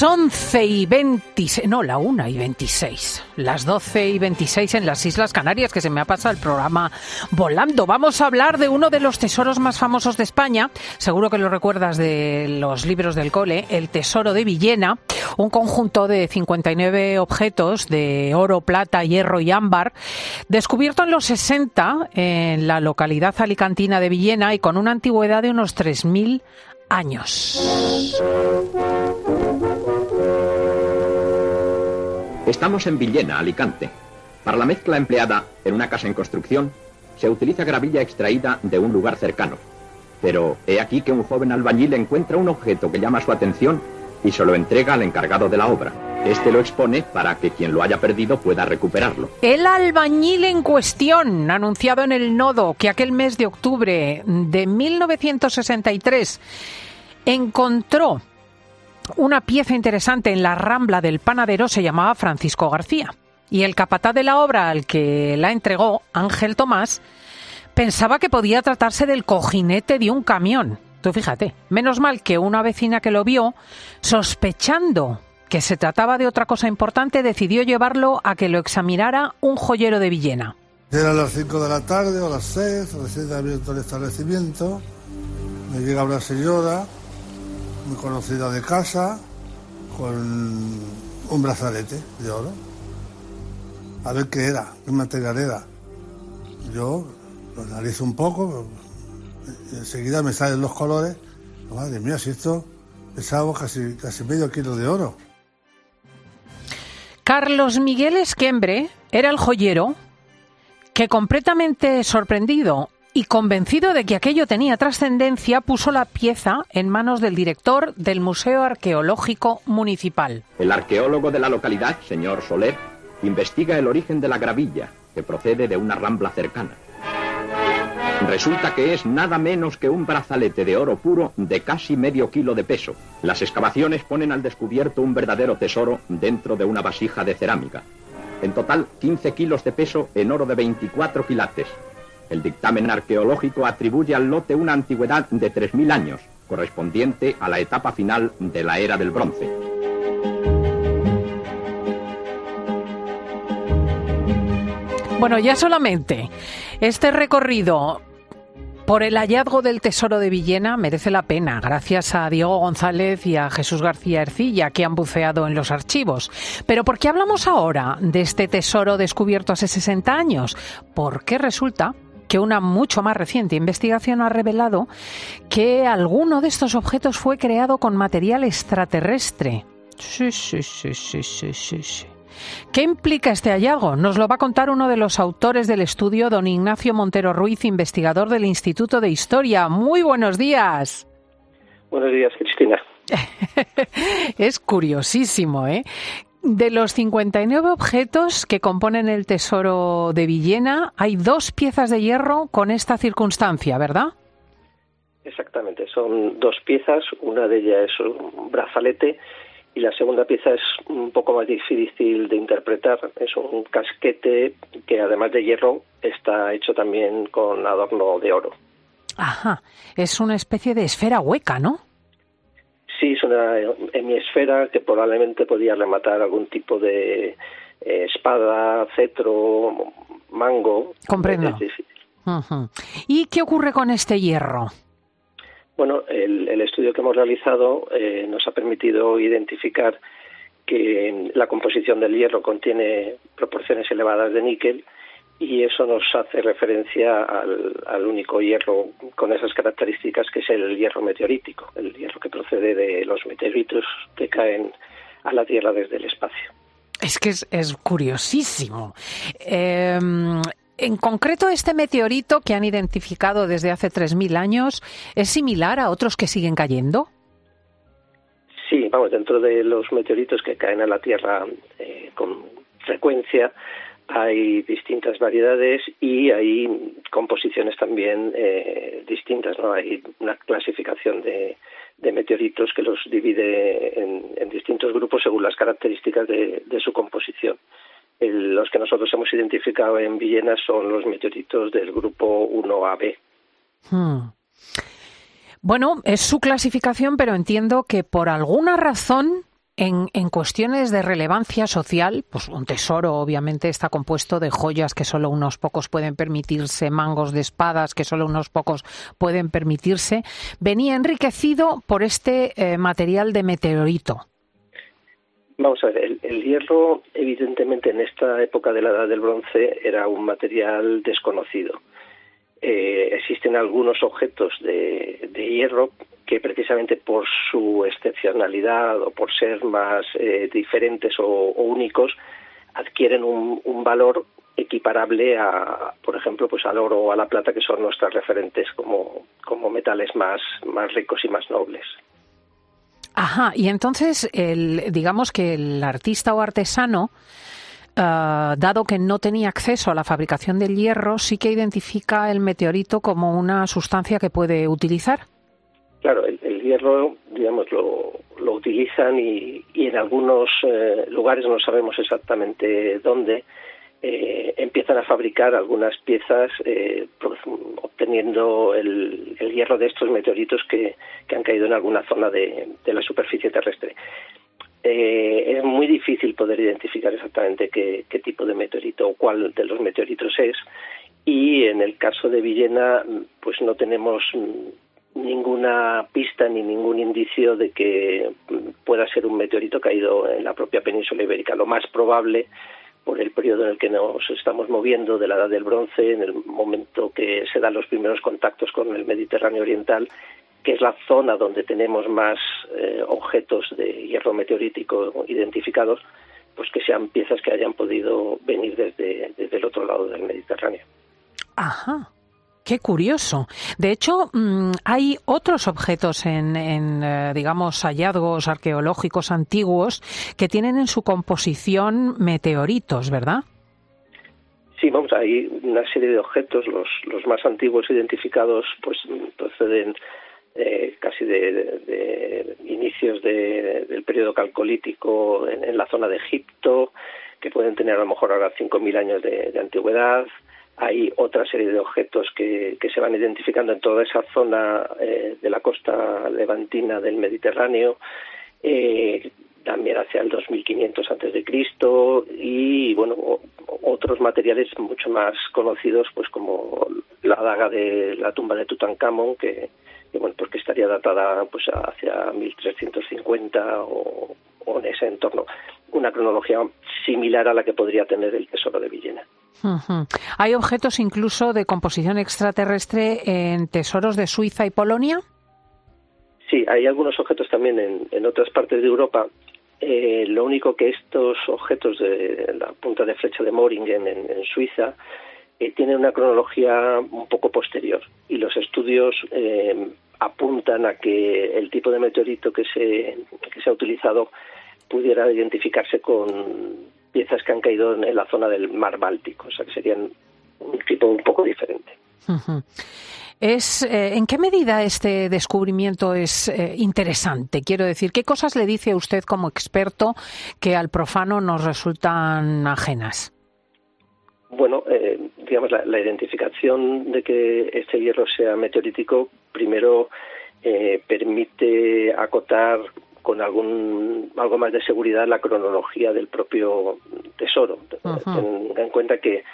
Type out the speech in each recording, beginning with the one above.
Las 11 y 26, no, la 1 y 26, las 12 y 26 en las Islas Canarias, que se me ha pasado el programa volando. Vamos a hablar de uno de los tesoros más famosos de España, seguro que lo recuerdas de los libros del cole, el Tesoro de Villena, un conjunto de 59 objetos de oro, plata, hierro y ámbar, descubierto en los 60 en la localidad alicantina de Villena y con una antigüedad de unos 3.000 años. Estamos en Villena, Alicante. Para la mezcla empleada en una casa en construcción, se utiliza gravilla extraída de un lugar cercano. Pero he aquí que un joven albañil encuentra un objeto que llama su atención y se lo entrega al encargado de la obra. Este lo expone para que quien lo haya perdido pueda recuperarlo. El albañil en cuestión, anunciado en el nodo que aquel mes de octubre de 1963 encontró una pieza interesante en la rambla del panadero, se llamaba Francisco García. Y el capataz de la obra al que la entregó, Ángel Tomás, pensaba que podía tratarse del cojinete de un camión. Tú fíjate, menos mal que una vecina que lo vio, sospechando que se trataba de otra cosa importante, decidió llevarlo a que lo examinara un joyero de Villena. Eran las 5 de la tarde o las 6, recién abierto el establecimiento. Me llega una señora, muy conocida de casa, con un brazalete de oro. A ver qué era, qué material era. Yo lo analizo un poco, enseguida me salen los colores. Madre mía, si esto pesaba casi, casi medio kilo de oro. Carlos Miguel Esquembre era el joyero que completamente sorprendido y convencido de que aquello tenía trascendencia, puso la pieza en manos del director del Museo Arqueológico Municipal. El arqueólogo de la localidad, señor Soler, investiga el origen de la gravilla, que procede de una rambla cercana. Resulta que es nada menos que un brazalete de oro puro de casi medio kilo de peso. Las excavaciones ponen al descubierto un verdadero tesoro dentro de una vasija de cerámica. En total, 15 kilos de peso en oro de 24 quilates. El dictamen arqueológico atribuye al lote una antigüedad de 3.000 años, correspondiente a la etapa final de la era del bronce. Bueno, ya solamente este recorrido por el hallazgo del tesoro de Villena merece la pena, gracias a Diego González y a Jesús García Ercilla, que han buceado en los archivos. Pero ¿por qué hablamos ahora de este tesoro descubierto hace 60 años? Porque resulta que una mucho más reciente investigación ha revelado que alguno de estos objetos fue creado con material extraterrestre. Sí, sí, sí, sí, sí, sí, sí. ¿Qué implica este hallazgo? Nos lo va a contar uno de los autores del estudio, don Ignacio Montero Ruiz, investigador del Instituto de Historia. Muy buenos días. Buenos días, Cristina. es curiosísimo, ¿eh? De los 59 objetos que componen el tesoro de Villena, hay dos piezas de hierro con esta circunstancia, ¿verdad? Exactamente, son dos piezas, una de ellas es un brazalete y la segunda pieza es un poco más difícil de interpretar. Es un casquete que además de hierro está hecho también con adorno de oro. Ajá, es una especie de esfera hueca, ¿no? Sí, es una hemisfera que probablemente podía rematar algún tipo de eh, espada, cetro, mango. Comprendo. ¿Y qué ocurre con este hierro? Bueno, el, el estudio que hemos realizado eh, nos ha permitido identificar que la composición del hierro contiene proporciones elevadas de níquel y eso nos hace referencia al, al, único hierro con esas características que es el hierro meteorítico, el hierro que procede de los meteoritos que caen a la Tierra desde el espacio. Es que es, es curiosísimo. Eh, en concreto, este meteorito que han identificado desde hace 3.000 años, ¿es similar a otros que siguen cayendo? Sí, vamos, dentro de los meteoritos que caen a la Tierra eh, con frecuencia, hay distintas variedades y hay composiciones también eh, distintas, ¿no? Hay una clasificación de, meteoritos que los divide en, distintos grupos según las características de, su composición. los que nosotros hemos identificado en Villena son los meteoritos del grupo 1AB. Hmm. Bueno, es su clasificación, pero entiendo que por alguna razón en, cuestiones de relevancia social, pues un tesoro obviamente está compuesto de joyas que solo unos pocos pueden permitirse, mangos de espadas que solo unos pocos pueden permitirse, venía enriquecido por este eh, material de meteorito. Vamos a ver, el, hierro evidentemente en esta época de la Edad del Bronce era un material desconocido. Eh, existen algunos objetos de, hierro que precisamente por su excepcionalidad o por ser más eh, diferentes o, únicos adquieren un, valor equiparable a, por ejemplo, pues al oro o a la plata, que son nuestras referentes como, como metales más, más ricos y más nobles. Ajá, y entonces, el, digamos que el artista o artesano, eh, dado que no tenía acceso a la fabricación del hierro, sí que identifica el meteorito como una sustancia que puede utilizar. Claro, el, hierro, digamos, lo, utilizan y, en algunos eh, lugares no sabemos exactamente dónde. Eh, empiezan a fabricar algunas piezas eh, obteniendo el, hierro de estos meteoritos que, han caído en alguna zona de, la superficie terrestre. es muy difícil poder identificar exactamente qué, qué, tipo de meteorito o cuál de los meteoritos es y en el caso de Villena pues no tenemos ninguna pista ni ningún indicio de que pueda ser un meteorito caído en la propia península ibérica. Lo más probable, por el periodo en el que nos estamos moviendo de la Edad del Bronce, en el momento que se dan los primeros contactos con el Mediterráneo Oriental, que es la zona donde tenemos más eh, objetos de hierro meteorítico identificados, pues que sean piezas que hayan podido venir desde, desde el otro lado del Mediterráneo. Ajá. Qué curioso. De hecho, mm, hay otros objetos en, eh, digamos, hallazgos arqueológicos antiguos que tienen en su composición meteoritos, ¿verdad? Sí, vamos, hay una serie de objetos, los, más antiguos identificados, pues proceden eh, casi de, inicios del periodo calcolítico en, la zona de Egipto, que pueden tener a lo mejor ahora 5.000 años de antigüedad hay otra serie de objetos que, se van identificando en toda esa zona eh, de la costa levantina del Mediterráneo, eh, también hacia el 2500 antes de Cristo y bueno otros materiales mucho más conocidos pues como la daga de la tumba de Tutankamón que, bueno pues que estaría datada pues hacia 1350 o, o en ese entorno una cronología similar a la que podría tener el tesoro de Villena. ¿Hay objetos incluso de composición extraterrestre en tesoros de Suiza y Polonia? Sí, hay algunos objetos también en, otras partes de Europa. Eh, lo único que estos objetos de la punta de flecha de Moringen en, Suiza eh, tienen una cronología un poco posterior y los estudios eh, apuntan a que el tipo de meteorito que se, que se ha utilizado pudiera identificarse con piezas que han caído en la zona del mar Báltico, o sea que serían un tipo un poco diferente. Es, eh, ¿En qué medida este descubrimiento es eh, interesante? Quiero decir, ¿qué cosas le dice a usted como experto que al profano nos resultan ajenas? Bueno, eh, digamos, la, identificación de que este hierro sea meteorítico, primero permite acotar con algún algo más de seguridad la cronología del propio tesoro. Tenga en cuenta que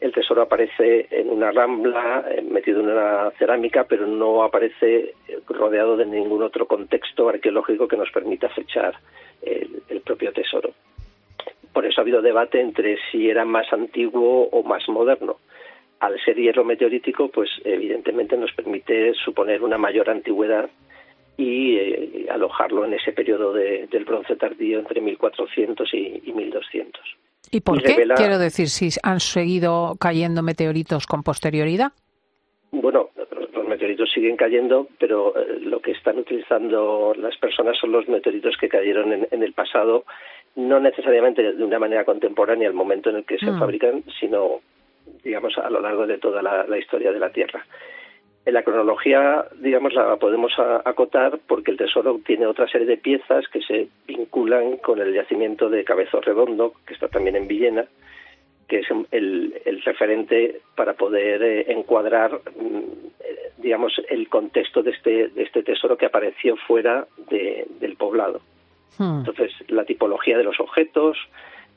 el tesoro aparece en una rambla, eh, metido en una cerámica, pero no aparece rodeado de ningún otro contexto arqueológico que nos permita fechar el, propio tesoro. Por eso ha habido debate entre si era más antiguo o más moderno. Al ser hierro meteorítico, pues evidentemente nos permite suponer una mayor antigüedad y eh, alojarlo en ese periodo del bronce tardío entre 1400 y, 1200. ¿Y por qué? Quiero decir, si han seguido cayendo meteoritos con posterioridad. Bueno, los meteoritos siguen cayendo, pero eh, lo que están utilizando las personas son los meteoritos que cayeron en, el pasado, no necesariamente de una manera contemporánea al momento en el que se mm. fabrican, sino, digamos, a lo largo de toda la historia de la Tierra. En la cronología, digamos, la podemos acotar porque el tesoro tiene otra serie de piezas que se vinculan con el yacimiento de Cabezo Redondo, que está también en Villena, que es el, referente para poder eh, encuadrar, mm, digamos, el contexto de este, de este tesoro que apareció fuera del poblado. Hmm. Entonces, la tipología de los objetos,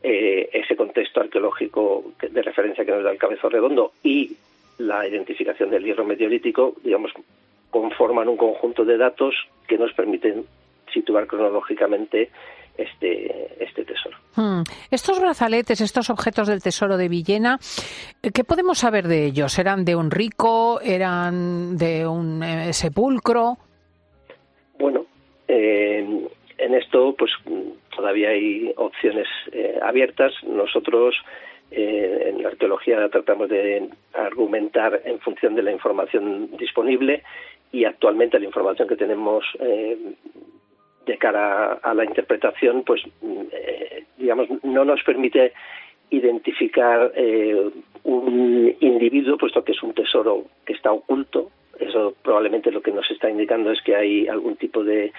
eh, ese contexto arqueológico de referencia que nos da el Cabezo Redondo y la identificación del hierro meteorítico, digamos, conforman un conjunto de datos que nos permiten situar cronológicamente este, este tesoro. Hmm. Estos brazaletes, estos objetos del tesoro de Villena, ¿qué podemos saber de ellos? ¿Eran de un rico? ¿Eran de un eh, sepulcro? Bueno, eh, en esto pues todavía hay opciones eh, abiertas. Nosotros eh, en la arqueología tratamos de argumentar en función de la información disponible y actualmente la información que tenemos eh, de cara a la interpretación, pues eh, digamos no nos permite identificar un individuo, puesto que es un tesoro que está oculto. Eso probablemente lo que nos está indicando es que hay algún tipo de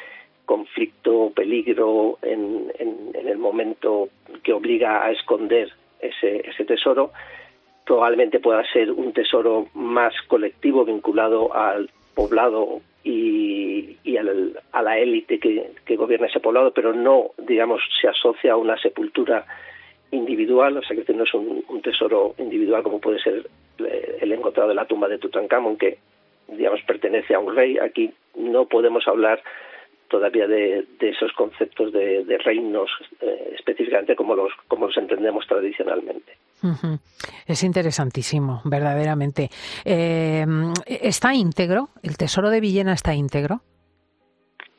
conflicto o peligro en, en el momento que obliga a esconder ese, ese tesoro, probablemente pueda ser un tesoro más colectivo vinculado al poblado y, y a la élite que, que, gobierna ese poblado, pero no, digamos, se asocia a una sepultura individual, o sea que no es un, tesoro individual como puede ser eh, el encontrado de la tumba de Tutankamón, que, digamos, pertenece a un rey. Aquí no podemos hablar todavía de, esos conceptos de, reinos eh, específicamente como los, como los entendemos tradicionalmente. Es interesantísimo, verdaderamente. Eh, ¿Está íntegro? ¿El tesoro de Villena está íntegro?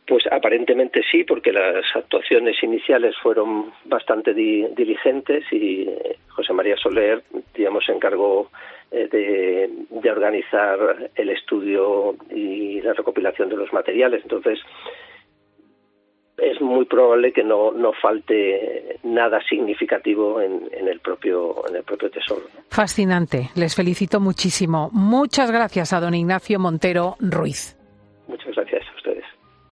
Pues aparentemente sí, porque las actuaciones iniciales fueron bastante diligentes y eh, José María Soler, digamos, se encargó de, de, organizar el estudio y la recopilación de los materiales. Entonces, es muy probable que no, no falte nada significativo en, el propio en el propio tesoro. Fascinante, les felicito muchísimo. Muchas gracias a don Ignacio Montero Ruiz.